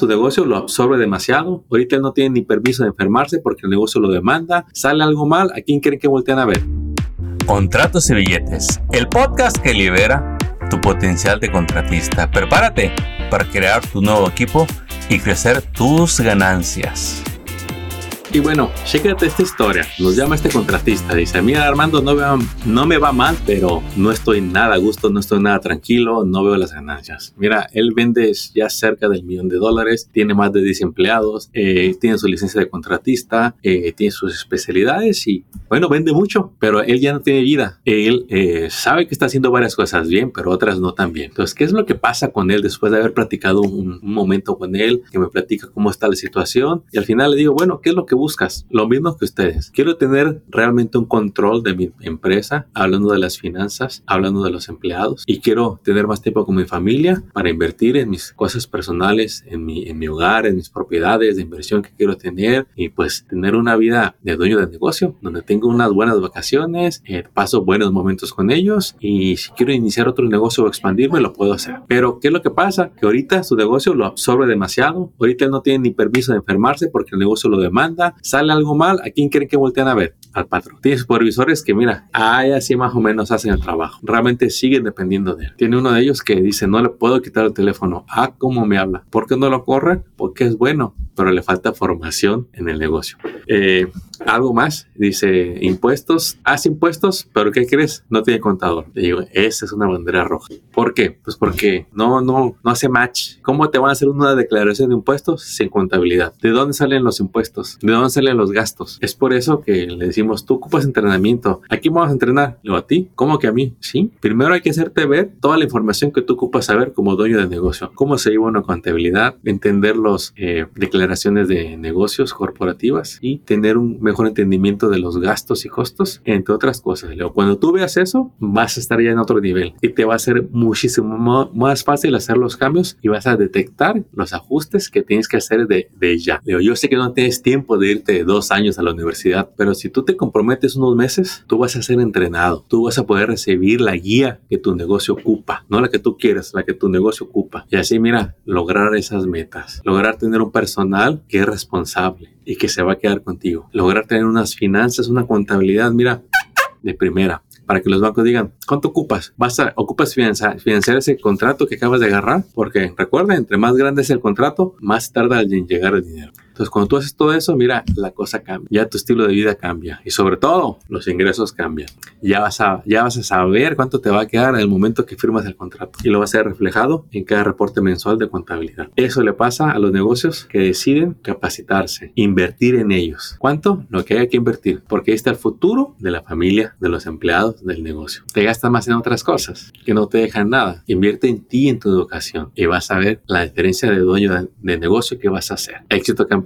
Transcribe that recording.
su negocio lo absorbe demasiado. Ahorita él no tiene ni permiso de enfermarse porque el negocio lo demanda. Sale algo mal, ¿a quién creen que voltean a ver? Contratos y billetes, el podcast que libera tu potencial de contratista. Prepárate para crear tu nuevo equipo y crecer tus ganancias. Y bueno, chécate esta historia. Nos llama este contratista. Dice, mira Armando, no, no me va mal, pero no estoy nada a gusto, no estoy nada tranquilo, no veo las ganancias. Mira, él vende ya cerca del millón de dólares, tiene más de 10 empleados, eh, tiene su licencia de contratista, eh, tiene sus especialidades y bueno, vende mucho, pero él ya no tiene vida. Él eh, sabe que está haciendo varias cosas bien, pero otras no tan bien. Entonces, ¿qué es lo que pasa con él después de haber platicado un, un momento con él, que me platica cómo está la situación? Y al final le digo, bueno, ¿qué es lo que buscas? Lo mismo que ustedes. Quiero tener realmente un control de mi empresa, hablando de las finanzas, hablando de los empleados, y quiero tener más tiempo con mi familia para invertir en mis cosas personales, en mi, en mi hogar, en mis propiedades de inversión que quiero tener, y pues tener una vida de dueño de negocio, donde tengo unas buenas vacaciones, eh, paso buenos momentos con ellos, y si quiero iniciar otro negocio o expandirme, lo puedo hacer. Pero, ¿qué es lo que pasa? Que ahorita su negocio lo absorbe demasiado, ahorita él no tiene ni permiso de enfermarse porque el negocio lo demanda, sale algo mal, ¿a quién creen que voltean a ver? Al patrón. Tiene supervisores que, mira, ahí así más o menos hacen el trabajo. Realmente siguen dependiendo de él. Tiene uno de ellos que dice, no le puedo quitar el teléfono. Ah, ¿cómo me habla? ¿Por qué no lo corre? Porque es bueno, pero le falta formación en el negocio. Eh, algo más, dice impuestos, hace impuestos, pero ¿qué crees? No tiene contador. Le digo, esa es una bandera roja. ¿Por qué? Pues porque no, no, no hace match. ¿Cómo te van a hacer una declaración de impuestos sin contabilidad? ¿De dónde salen los impuestos? ¿De dónde salen los gastos? Es por eso que le decimos, tú ocupas entrenamiento. ¿A quién vamos a entrenar? Lo a ti. ¿Cómo que a mí? Sí. Primero hay que hacerte ver toda la información que tú ocupas saber como dueño de negocio. Cómo se lleva una contabilidad, entender las eh, declaraciones de negocios corporativas y tener un mejor entendimiento de los gastos y costos, entre otras cosas. Luego, cuando tú veas eso, vas a estar ya en otro nivel y te va a ser muchísimo más fácil hacer los cambios y vas a detectar los ajustes que tienes que hacer de, de ya. Leo, yo sé que no tienes tiempo de irte dos años a la universidad, pero si tú te comprometes unos meses, tú vas a ser entrenado, tú vas a poder recibir la guía que tu negocio ocupa, no la que tú quieres, la que tu negocio ocupa. Y así, mira, lograr esas metas, lograr tener un personal que es responsable y que se va a quedar contigo, lograr tener unas finanzas, una contabilidad, mira, de primera para que los bancos digan, ¿cuánto ocupas? ¿Vas a, ocupas financiar, financiar ese contrato que acabas de agarrar? Porque recuerda, entre más grande es el contrato, más tarda en llegar el dinero. Entonces, cuando tú haces todo eso, mira, la cosa cambia. Ya tu estilo de vida cambia. Y sobre todo, los ingresos cambian. Ya vas a, ya vas a saber cuánto te va a quedar en el momento que firmas el contrato. Y lo va a ser reflejado en cada reporte mensual de contabilidad. Eso le pasa a los negocios que deciden capacitarse, invertir en ellos. ¿Cuánto? Lo que hay que invertir. Porque ahí está el futuro de la familia, de los empleados, del negocio. Te gastas más en otras cosas que no te dejan nada. Invierte en ti, en tu educación. Y vas a ver la diferencia de dueño de, de negocio que vas a hacer. Éxito